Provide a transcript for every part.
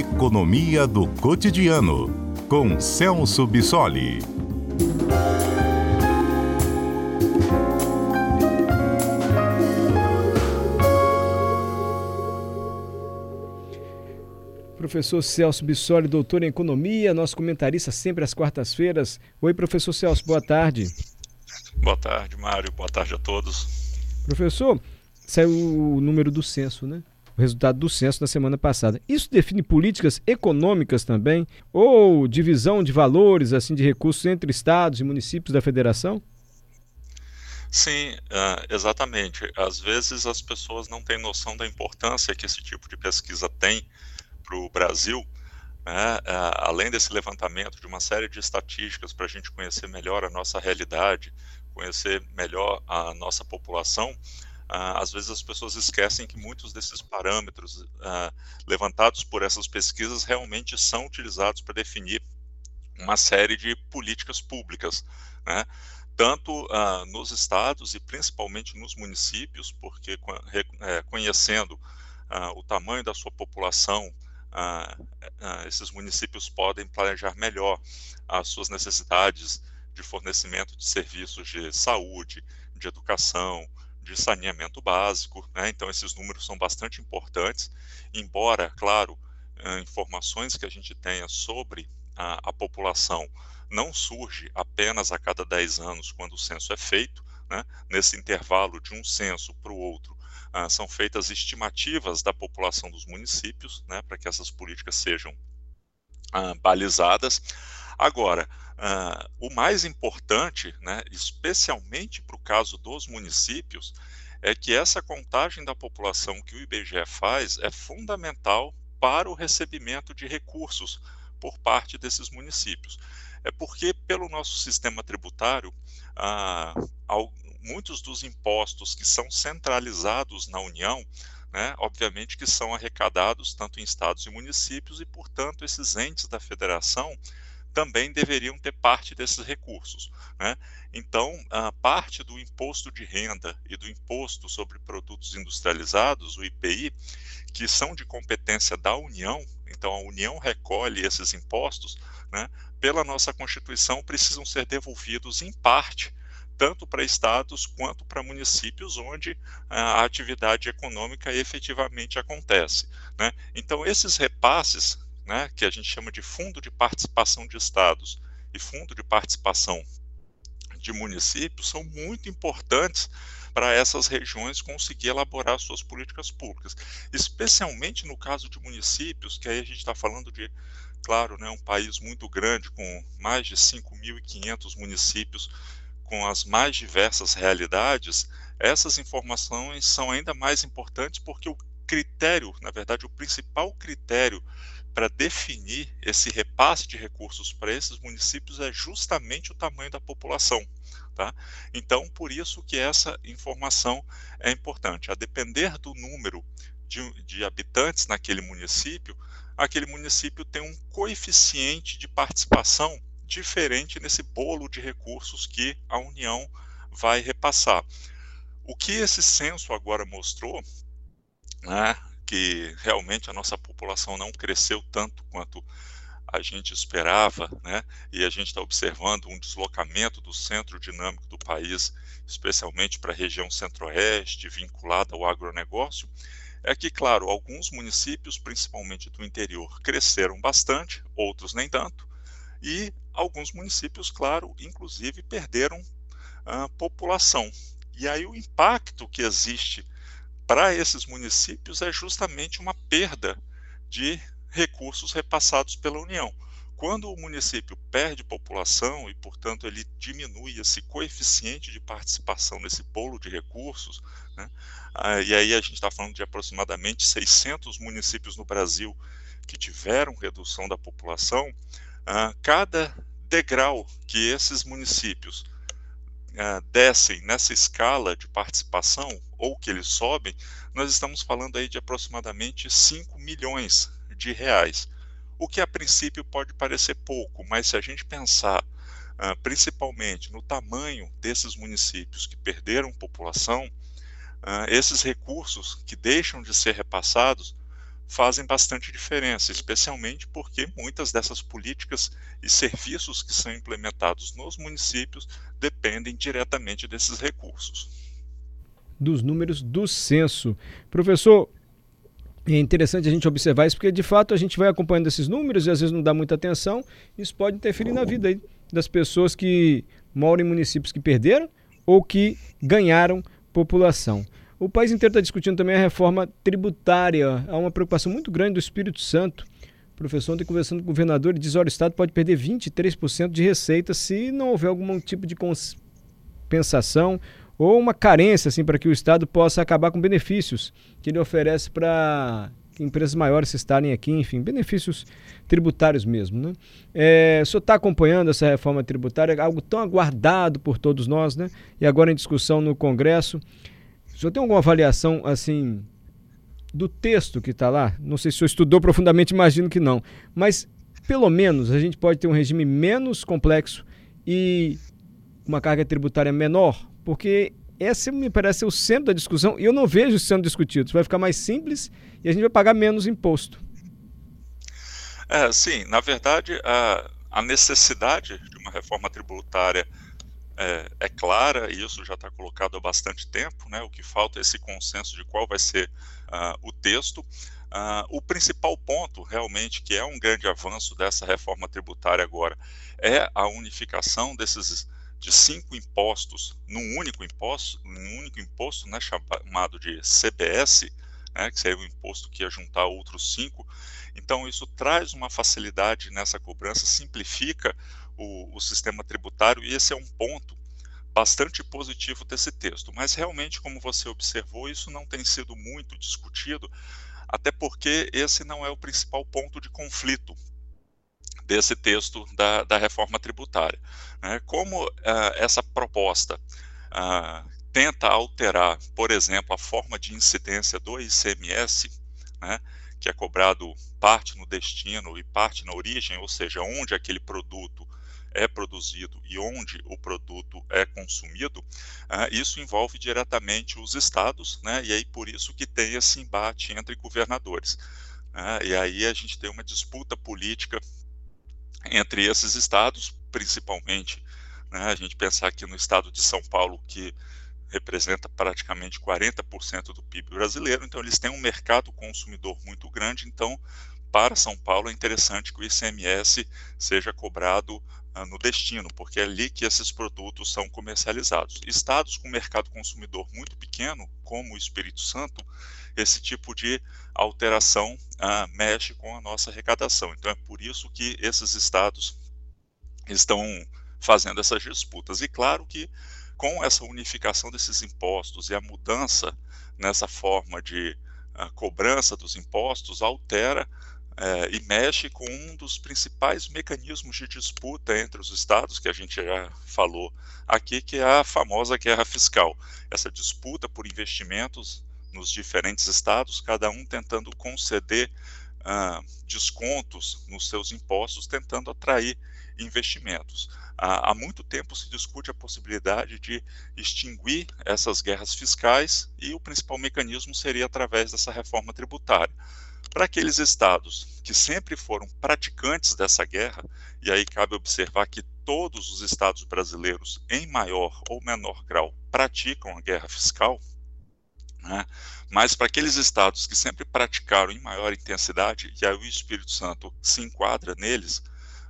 Economia do Cotidiano, com Celso Bissoli. Professor Celso Bissoli, doutor em Economia, nosso comentarista sempre às quartas-feiras. Oi, professor Celso, boa tarde. Boa tarde, Mário. Boa tarde a todos. Professor, saiu o número do censo, né? O resultado do censo da semana passada. Isso define políticas econômicas também? Ou divisão de valores, assim, de recursos entre estados e municípios da federação? Sim, uh, exatamente. Às vezes as pessoas não têm noção da importância que esse tipo de pesquisa tem para o Brasil. Né? Uh, além desse levantamento de uma série de estatísticas para a gente conhecer melhor a nossa realidade, conhecer melhor a nossa população, às vezes as pessoas esquecem que muitos desses parâmetros uh, levantados por essas pesquisas realmente são utilizados para definir uma série de políticas públicas, né? tanto uh, nos estados e principalmente nos municípios, porque é, conhecendo o tamanho da sua população, esses municípios podem planejar melhor as suas necessidades de fornecimento de serviços de saúde, de educação, de saneamento básico, né? então esses números são bastante importantes, embora, claro, informações que a gente tenha sobre a, a, população não surge apenas a cada 10 anos quando o censo é feito, né? nesse intervalo de um censo para o outro, ah, são feitas estimativas da população dos municípios, né? para que essas políticas sejam ah, balizadas. Agora, Uh, o mais importante, né, especialmente para o caso dos municípios, é que essa contagem da população que o IBGE faz é fundamental para o recebimento de recursos por parte desses municípios. É porque, pelo nosso sistema tributário, ah, muitos dos impostos que são centralizados na União, né, obviamente que são arrecadados tanto em estados e municípios, e, portanto, esses entes da federação também deveriam ter parte desses recursos. Né? Então, a parte do imposto de renda e do imposto sobre produtos industrializados, o IPI, que são de competência da União, então a União recolhe esses impostos, né, pela nossa Constituição, precisam ser devolvidos em parte tanto para estados quanto para municípios onde a atividade econômica efetivamente acontece. Né? Então, esses repasses né, que a gente chama de Fundo de Participação de Estados e Fundo de Participação de Municípios, são muito importantes para essas regiões conseguir elaborar suas políticas públicas, especialmente no caso de municípios, que aí a gente está falando de, claro, né, um país muito grande, com mais de 5.500 municípios, com as mais diversas realidades, essas informações são ainda mais importantes porque o critério, na verdade, o principal critério para definir esse repasse de recursos para esses municípios é justamente o tamanho da população. Tá? Então, por isso que essa informação é importante. A depender do número de, de habitantes naquele município, aquele município tem um coeficiente de participação diferente nesse bolo de recursos que a União vai repassar. O que esse censo agora mostrou, né, que realmente a nossa população não cresceu tanto quanto a gente esperava, né? E a gente está observando um deslocamento do centro dinâmico do país, especialmente para a região centro-oeste, vinculada ao agronegócio. É que, claro, alguns municípios, principalmente do interior, cresceram bastante, outros nem tanto, e alguns municípios, claro, inclusive perderam a população. E aí o impacto que existe para esses municípios é justamente uma perda de recursos repassados pela União. Quando o município perde população e, portanto, ele diminui esse coeficiente de participação nesse bolo de recursos, né, ah, e aí a gente está falando de aproximadamente 600 municípios no Brasil que tiveram redução da população, ah, cada degrau que esses municípios uh, descem nessa escala de participação, ou que eles sobem, nós estamos falando aí de aproximadamente 5 milhões de reais. O que a princípio pode parecer pouco, mas se a gente pensar uh, principalmente no tamanho desses municípios que perderam população, uh, esses recursos que deixam de ser repassados fazem bastante diferença, especialmente porque muitas dessas políticas e serviços que são implementados nos municípios dependem diretamente desses recursos. Dos números do censo. Professor, é interessante a gente observar isso, porque de fato a gente vai acompanhando esses números e às vezes não dá muita atenção. Isso pode interferir na vida das pessoas que moram em municípios que perderam ou que ganharam população. O país inteiro está discutindo também a reforma tributária. Há uma preocupação muito grande do Espírito Santo. O professor ontem conversando com o governador, ele diz que o Estado pode perder 23% de receita se não houver algum tipo de compensação ou uma carência assim, para que o Estado possa acabar com benefícios que ele oferece para empresas maiores estarem aqui, enfim, benefícios tributários mesmo. Né? É, o senhor está acompanhando essa reforma tributária, algo tão aguardado por todos nós, né? e agora em discussão no Congresso. O senhor tem alguma avaliação, assim, do texto que está lá? Não sei se o senhor estudou profundamente, imagino que não. Mas, pelo menos, a gente pode ter um regime menos complexo e uma carga tributária menor? Porque esse me parece o centro da discussão e eu não vejo sendo discutido. Vai ficar mais simples e a gente vai pagar menos imposto. É, sim, na verdade, a, a necessidade de uma reforma tributária é, é clara e isso já está colocado há bastante tempo, né? O que falta é esse consenso de qual vai ser uh, o texto. Uh, o principal ponto, realmente, que é um grande avanço dessa reforma tributária agora, é a unificação desses de cinco impostos num único imposto, num único imposto, né, chamado de CBS, né, que seria o imposto que ia juntar outros cinco. Então, isso traz uma facilidade nessa cobrança, simplifica o, o sistema tributário, e esse é um ponto bastante positivo desse texto. Mas realmente, como você observou, isso não tem sido muito discutido, até porque esse não é o principal ponto de conflito desse texto da, da reforma tributária. Né? Como uh, essa proposta uh, tenta alterar, por exemplo, a forma de incidência do ICMS, né? que é cobrado parte no destino e parte na origem, ou seja, onde aquele produto é produzido e onde o produto é consumido, uh, isso envolve diretamente os estados, né, e aí por isso que tem esse embate entre governadores. Uh, e aí a gente tem uma disputa política entre esses estados, principalmente né, a gente pensar aqui no estado de São Paulo, que representa praticamente 40% do PIB brasileiro, então eles têm um mercado consumidor muito grande, então para São Paulo é interessante que o ICMS seja cobrado no destino, porque é ali que esses produtos são comercializados. Estados com mercado consumidor muito pequeno, como o Espírito Santo, esse tipo de alteração uh, mexe com a nossa arrecadação. Então é por isso que esses estados estão fazendo essas disputas. E claro que com essa unificação desses impostos e a mudança nessa forma de uh, cobrança dos impostos altera é, e mexe com um dos principais mecanismos de disputa entre os estados, que a gente já falou aqui, que é a famosa guerra fiscal. Essa disputa por investimentos nos diferentes estados, cada um tentando conceder ah, descontos nos seus impostos, tentando atrair investimentos. há muito tempo se discute a possibilidade de extinguir essas guerras fiscais e o principal mecanismo seria através dessa reforma tributária. Para aqueles estados que sempre foram praticantes dessa guerra, e aí cabe observar que todos os estados brasileiros, em maior ou menor grau, praticam a guerra fiscal, né? mas para aqueles estados que sempre praticaram em maior intensidade, e aí o Espírito Santo se enquadra neles,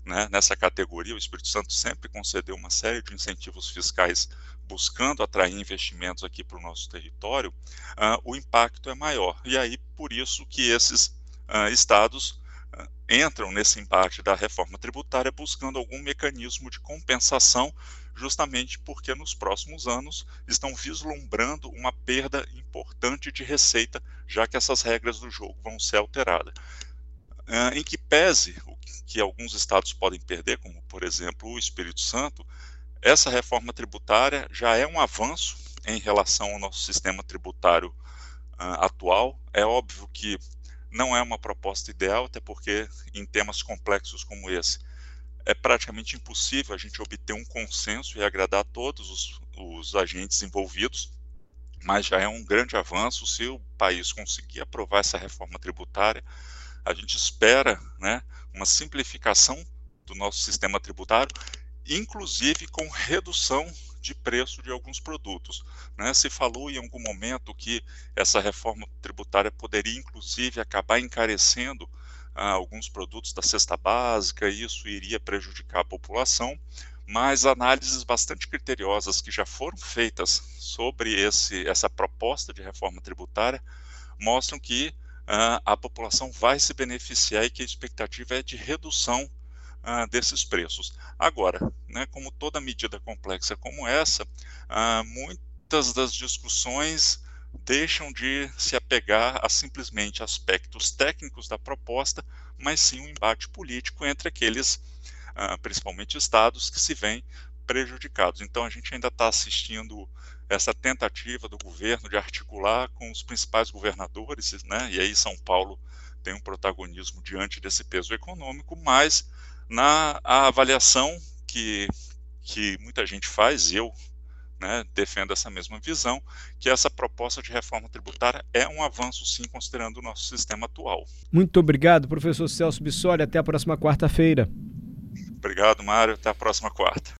né, nessa categoria, o Espírito Santo sempre concedeu uma série de incentivos fiscais buscando atrair investimentos aqui para o nosso território, uh, o impacto é maior. E aí, por isso que esses uh, estados uh, entram nesse embate da reforma tributária buscando algum mecanismo de compensação, justamente porque nos próximos anos estão vislumbrando uma perda importante de receita, já que essas regras do jogo vão ser alteradas. em que pese o que alguns estados podem perder, como por exemplo o Espírito Santo, essa reforma tributária já é um avanço em relação ao nosso sistema tributário uh, atual. É óbvio que não é uma proposta ideal, até porque em temas complexos como esse é praticamente impossível a gente obter um consenso e agradar todos os, os agentes envolvidos. mas já é um grande avanço se o país conseguir aprovar essa reforma tributária. A gente espera né, uma simplificação do nosso sistema tributário, inclusive com redução de preço de alguns produtos. Né? Se falou em algum momento que essa reforma tributária poderia, inclusive, acabar encarecendo ah, alguns produtos da cesta básica, e isso iria prejudicar a população, mas análises bastante criteriosas que já foram feitas sobre esse, essa proposta de reforma tributária mostram que ah, a população vai se beneficiar e que a expectativa é de redução ah, desses preços. Agora, né, como toda medida complexa como essa, ah, muitas das discussões deixam de se apegar a simplesmente aspectos técnicos da proposta, mas sim um embate político entre aqueles, ah, principalmente estados, que se veem prejudicados. Então a gente ainda está assistindo essa tentativa do governo de articular com os principais governadores, né? E aí São Paulo tem um protagonismo diante desse peso econômico, mas na avaliação que, que muita gente faz, eu né, defendo essa mesma visão, que essa proposta de reforma tributária é um avanço, sim, considerando o nosso sistema atual. Muito obrigado, professor Celso Bissoli. Até a próxima quarta-feira. Obrigado, Mário. Até a próxima quarta.